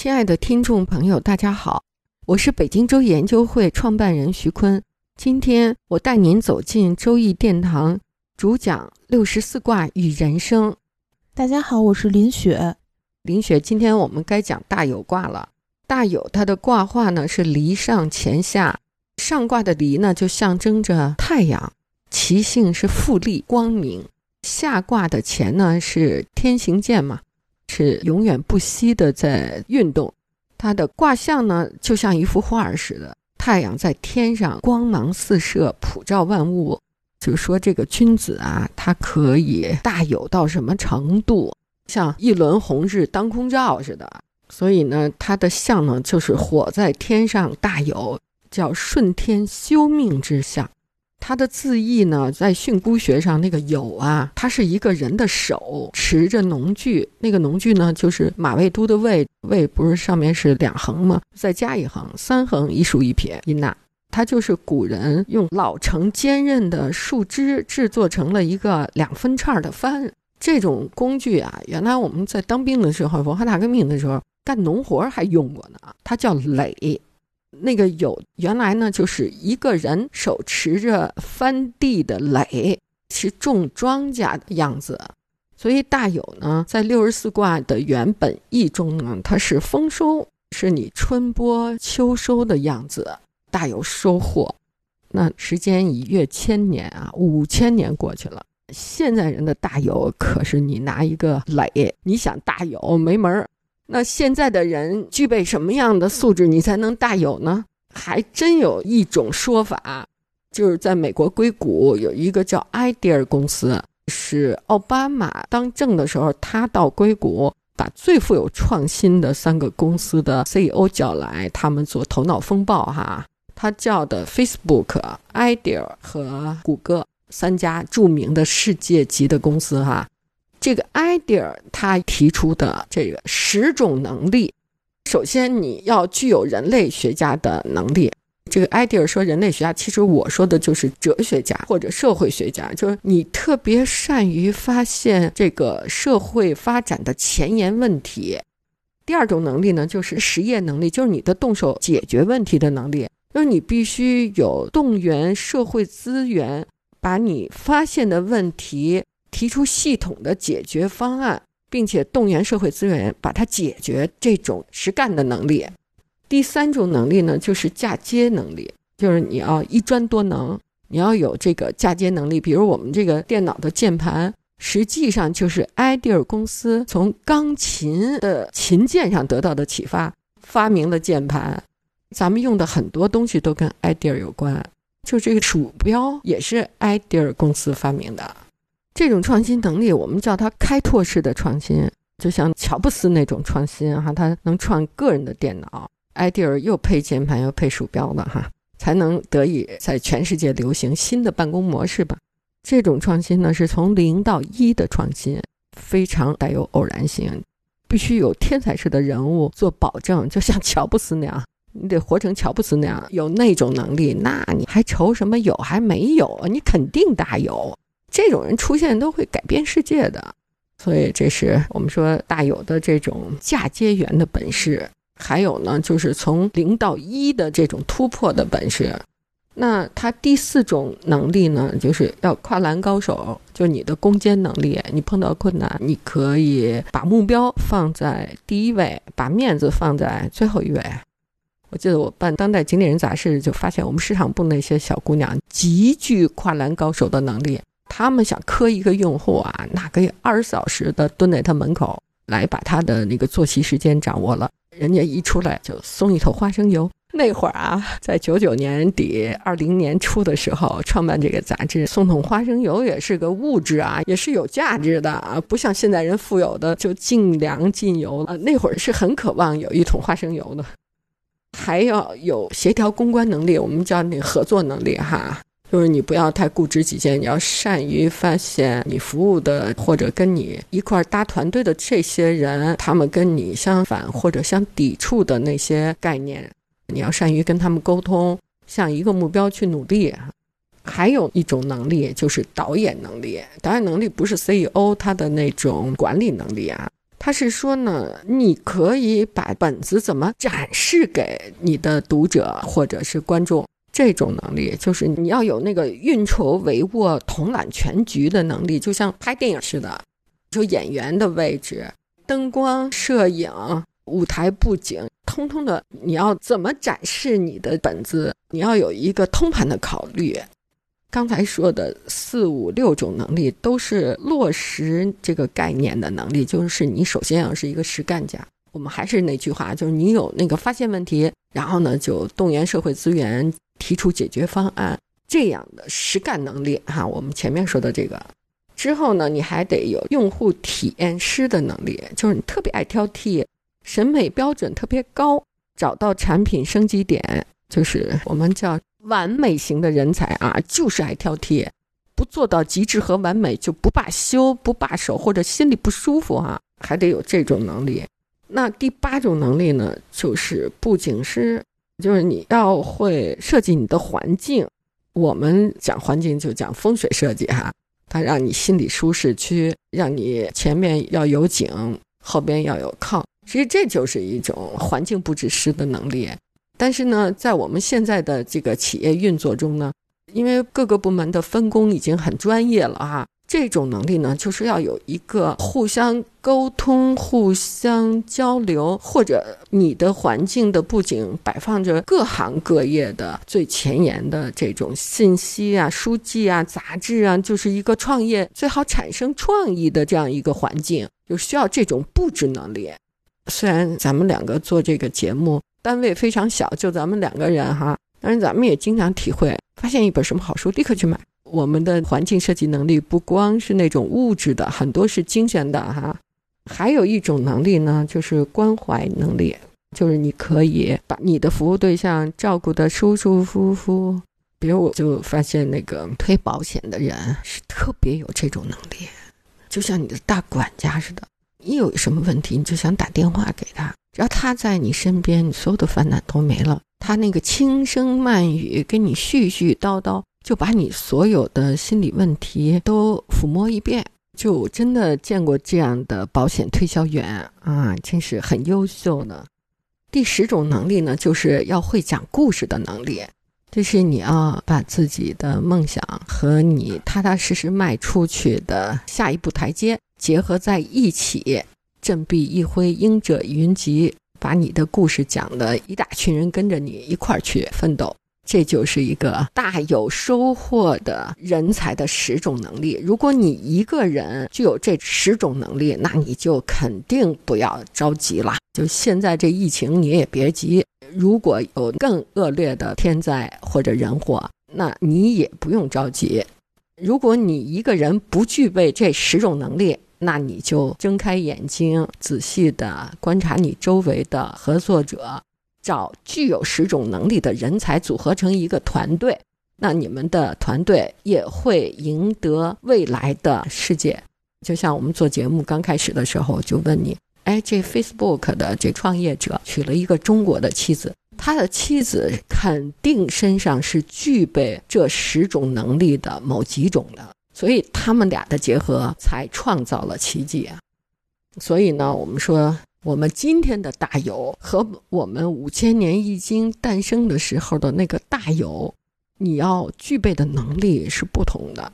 亲爱的听众朋友，大家好，我是北京周易研究会创办人徐坤。今天我带您走进周易殿堂，主讲六十四卦与人生。大家好，我是林雪。林雪，今天我们该讲大有卦了。大有它的卦画呢是离上乾下，上卦的离呢就象征着太阳，其性是复利光明；下卦的乾呢是天行健嘛。是永远不息的在运动，它的卦象呢，就像一幅画似的，太阳在天上光芒四射，普照万物。就说，这个君子啊，他可以大有到什么程度，像一轮红日当空照似的。所以呢，他的象呢，就是火在天上大有，叫顺天修命之象。它的字义呢，在训诂学上，那个有啊，它是一个人的手持着农具，那个农具呢，就是马未都的未，未不是上面是两横吗？再加一横，三横一竖一撇一捺，它就是古人用老成坚韧的树枝制作成了一个两分叉的帆。这种工具啊，原来我们在当兵的时候，文化大革命的时候干农活还用过呢，它叫耒。那个有原来呢，就是一个人手持着翻地的耒，是种庄稼的样子。所以大有呢，在六十四卦的原本意中呢，它是丰收，是你春播秋收的样子，大有收获。那时间已越千年啊，五千年过去了，现在人的大有可是你拿一个耒，你想大有没门儿。那现在的人具备什么样的素质，你才能大有呢？还真有一种说法，就是在美国硅谷有一个叫 Idea 公司，是奥巴马当政的时候，他到硅谷把最富有创新的三个公司的 CEO 叫来，他们做头脑风暴哈。他叫的 Facebook、Idea 和谷歌三家著名的世界级的公司哈。这个 idea 他提出的这个十种能力，首先你要具有人类学家的能力。这个 idea 说人类学家，其实我说的就是哲学家或者社会学家，就是你特别善于发现这个社会发展的前沿问题。第二种能力呢，就是实验能力，就是你的动手解决问题的能力，就是你必须有动员社会资源，把你发现的问题。提出系统的解决方案，并且动员社会资源把它解决，这种实干的能力。第三种能力呢，就是嫁接能力，就是你要一专多能，你要有这个嫁接能力。比如我们这个电脑的键盘，实际上就是 idea 公司从钢琴的琴键上得到的启发，发明了键盘。咱们用的很多东西都跟 idea 有关，就这个鼠标也是 idea 公司发明的。这种创新能力，我们叫它开拓式的创新，就像乔布斯那种创新哈，他能创个人的电脑，idea 又配键盘又配鼠标的哈，才能得以在全世界流行新的办公模式吧。这种创新呢，是从零到一的创新，非常带有偶然性，必须有天才式的人物做保证，就像乔布斯那样，你得活成乔布斯那样，有那种能力，那你还愁什么有还没有？你肯定大有。这种人出现都会改变世界的，所以这是我们说大有的这种嫁接缘的本事。还有呢，就是从零到一的这种突破的本事。那他第四种能力呢，就是要跨栏高手，就你的攻坚能力。你碰到困难，你可以把目标放在第一位，把面子放在最后一位。我记得我办《当代经理人》杂志，就发现我们市场部那些小姑娘极具跨栏高手的能力。他们想磕一个用户啊，那可以二十四小时的蹲在他门口，来把他的那个作息时间掌握了，人家一出来就送一头花生油。那会儿啊，在九九年底、二零年初的时候，创办这个杂志，送桶花生油也是个物质啊，也是有价值的啊，不像现在人富有的就进粮进油啊。那会儿是很渴望有一桶花生油的，还要有协调公关能力，我们叫那合作能力哈，就是你不要太固执己见，你要善于发现你服务的或者跟你一块搭团队的这些人，他们跟你相反或者相抵触的那些概念。你要善于跟他们沟通，向一个目标去努力。还有一种能力就是导演能力。导演能力不是 CEO 他的那种管理能力啊，他是说呢，你可以把本子怎么展示给你的读者或者是观众。这种能力就是你要有那个运筹帷幄、统揽全局的能力，就像拍电影似的，就演员的位置、灯光、摄影。舞台布景，通通的，你要怎么展示你的本子？你要有一个通盘的考虑。刚才说的四五六种能力，都是落实这个概念的能力。就是你首先要是一个实干家。我们还是那句话，就是你有那个发现问题，然后呢就动员社会资源，提出解决方案这样的实干能力。哈，我们前面说的这个之后呢，你还得有用户体验师的能力，就是你特别爱挑剔。审美标准特别高，找到产品升级点，就是我们叫完美型的人才啊，就是爱挑剔，不做到极致和完美就不罢休、不罢手，或者心里不舒服哈，还得有这种能力。那第八种能力呢，就是不仅是，就是你要会设计你的环境。我们讲环境就讲风水设计哈，它让你心理舒适区，让你前面要有景，后边要有炕。其实这就是一种环境布置师的能力，但是呢，在我们现在的这个企业运作中呢，因为各个部门的分工已经很专业了哈，这种能力呢，就是要有一个互相沟通、互相交流，或者你的环境的布景摆放着各行各业的最前沿的这种信息啊、书籍啊、杂志啊，就是一个创业最好产生创意的这样一个环境，就需要这种布置能力。虽然咱们两个做这个节目单位非常小，就咱们两个人哈，但是咱们也经常体会，发现一本什么好书立刻去买。我们的环境设计能力不光是那种物质的，很多是精神的哈。还有一种能力呢，就是关怀能力，就是你可以把你的服务对象照顾得舒舒服服。比如我就发现那个推保险的人是特别有这种能力，就像你的大管家似的。你有什么问题，你就想打电话给他，只要他在你身边，你所有的烦恼都没了。他那个轻声慢语跟你絮絮叨叨，就把你所有的心理问题都抚摸一遍。就真的见过这样的保险推销员啊，真是很优秀呢。第十种能力呢，就是要会讲故事的能力，就是你要把自己的梦想和你踏踏实实迈出去的下一步台阶。结合在一起，振臂一挥，鹰者云集，把你的故事讲的一大群人跟着你一块儿去奋斗，这就是一个大有收获的人才的十种能力。如果你一个人具有这十种能力，那你就肯定不要着急了。就现在这疫情，你也别急。如果有更恶劣的天灾或者人祸，那你也不用着急。如果你一个人不具备这十种能力，那你就睁开眼睛，仔细的观察你周围的合作者，找具有十种能力的人才组合成一个团队，那你们的团队也会赢得未来的世界。就像我们做节目刚开始的时候，就问你：哎，这 Facebook 的这创业者娶了一个中国的妻子，他的妻子肯定身上是具备这十种能力的某几种的。所以他们俩的结合才创造了奇迹啊！所以呢，我们说我们今天的大有和我们五千年易经诞生的时候的那个大有，你要具备的能力是不同的。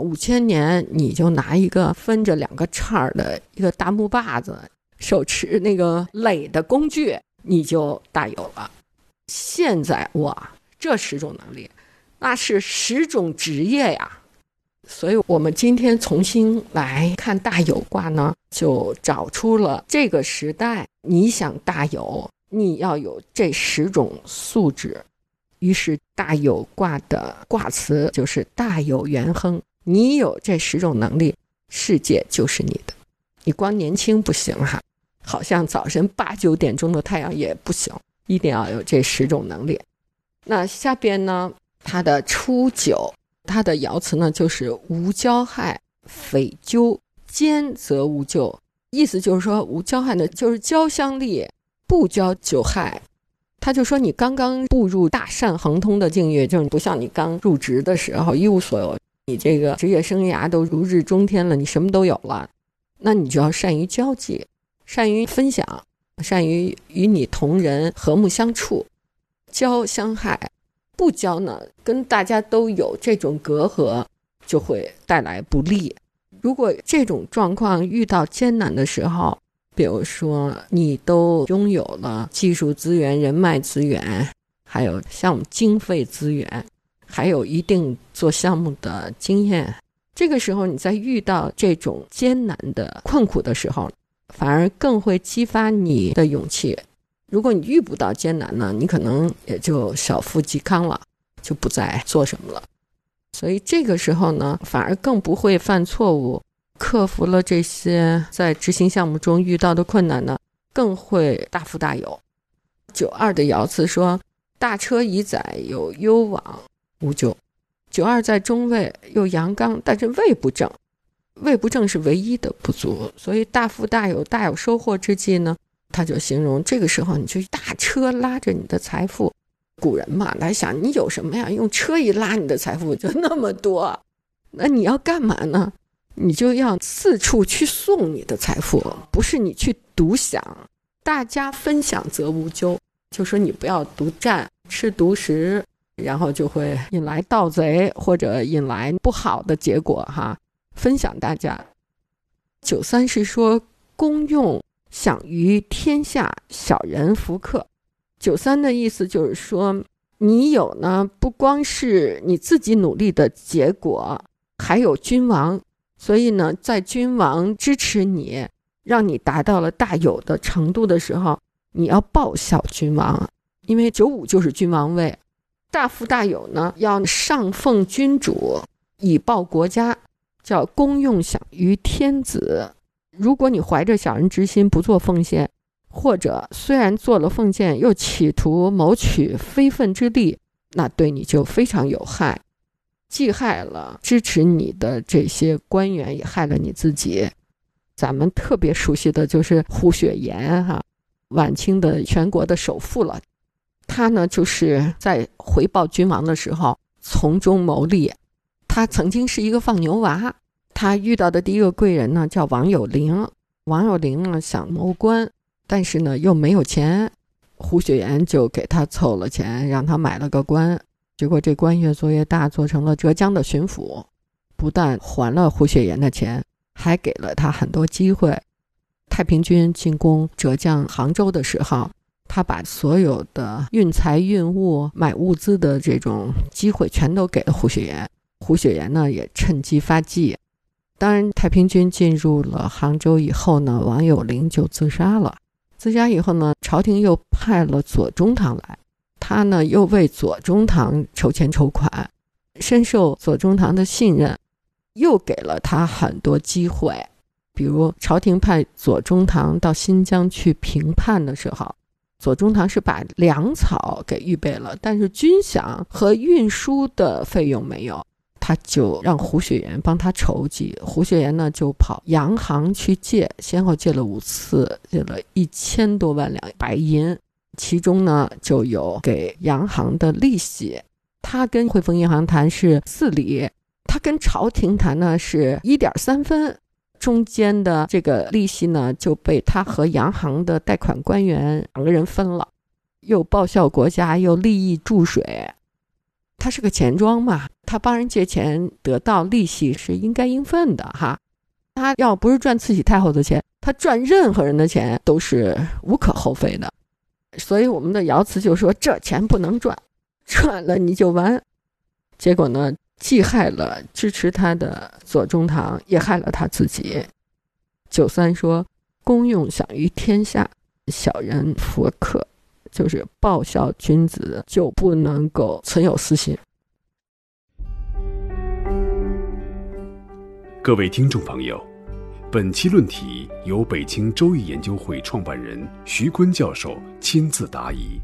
五千年你就拿一个分着两个叉儿的一个大木把子，手持那个垒的工具，你就大有了。现在哇，这十种能力，那是十种职业呀！所以，我们今天重新来看大有卦呢，就找出了这个时代你想大有，你要有这十种素质。于是大有卦的卦辞就是大有元亨。你有这十种能力，世界就是你的。你光年轻不行哈，好像早晨八九点钟的太阳也不行，一定要有这十种能力。那下边呢，它的初九，它的爻辞呢就是无交害，匪咎，兼则无咎。意思就是说，无交害呢，就是交相利，不交久害。他就说：“你刚刚步入大善亨通的境遇，就是不像你刚入职的时候一无所有。你这个职业生涯都如日中天了，你什么都有了，那你就要善于交际，善于分享，善于与你同人和睦相处。交相害，不交呢，跟大家都有这种隔阂，就会带来不利。如果这种状况遇到艰难的时候，比如说，你都拥有了技术资源、人脉资源，还有项目经费资源，还有一定做项目的经验。这个时候，你在遇到这种艰难的困苦的时候，反而更会激发你的勇气。如果你遇不到艰难呢，你可能也就小富即康了，就不再做什么了。所以这个时候呢，反而更不会犯错误。克服了这些在执行项目中遇到的困难呢，更会大富大有。九二的爻辞说：“大车已载，有攸往，无咎。”九二在中位，又阳刚，但是位不正，位不正是唯一的不足。所以大富大有、大有收获之际呢，他就形容这个时候你就大车拉着你的财富。古人嘛，来想你有什么呀？用车一拉，你的财富就那么多，那你要干嘛呢？你就要四处去送你的财富，不是你去独享。大家分享则无咎，就说你不要独占，吃独食，然后就会引来盗贼或者引来不好的结果哈。分享大家。九三是说公用享于天下，小人福克。九三的意思就是说，你有呢，不光是你自己努力的结果，还有君王。所以呢，在君王支持你，让你达到了大有的程度的时候，你要报效君王，因为九五就是君王位，大富大有呢，要上奉君主，以报国家，叫公用享于天子。如果你怀着小人之心不做奉献，或者虽然做了奉献，又企图谋取非分之利，那对你就非常有害。既害了支持你的这些官员，也害了你自己。咱们特别熟悉的就是胡雪岩哈，晚清的全国的首富了。他呢，就是在回报君王的时候从中牟利。他曾经是一个放牛娃，他遇到的第一个贵人呢叫王有龄。王有龄呢想谋官，但是呢又没有钱，胡雪岩就给他凑了钱，让他买了个官。结果这官越做越大，做成了浙江的巡抚，不但还了胡雪岩的钱，还给了他很多机会。太平军进攻浙江杭州的时候，他把所有的运财运物、买物资的这种机会全都给了胡雪岩。胡雪岩呢也趁机发迹。当然，太平军进入了杭州以后呢，王有龄就自杀了。自杀以后呢，朝廷又派了左宗棠来。他呢又为左宗棠筹钱筹款，深受左宗棠的信任，又给了他很多机会。比如朝廷派左宗棠到新疆去平叛的时候，左宗棠是把粮草给预备了，但是军饷和运输的费用没有，他就让胡雪岩帮他筹集。胡雪岩呢就跑洋行去借，先后借了五次，借了一千多万两白银。其中呢，就有给洋行的利息，他跟汇丰银行谈是四厘，他跟朝廷谈呢是一点三分，中间的这个利息呢就被他和洋行的贷款官员两个人分了，又报效国家，又利益注水，他是个钱庄嘛，他帮人借钱得到利息是应该应分的哈，他要不是赚慈禧太后的钱，他赚任何人的钱都是无可厚非的。所以我们的爻辞就说：“这钱不能赚，赚了你就完。”结果呢，既害了支持他的左宗棠，也害了他自己。九三说：“公用享于天下，小人弗克，就是报效君子，就不能够存有私心。各位听众朋友，本期论题由北京周易研究会创办人徐坤教授亲自答疑，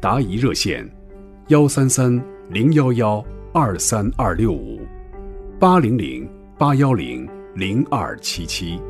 答疑热线：幺三三零幺幺二三二六五八零零八幺零零二七七。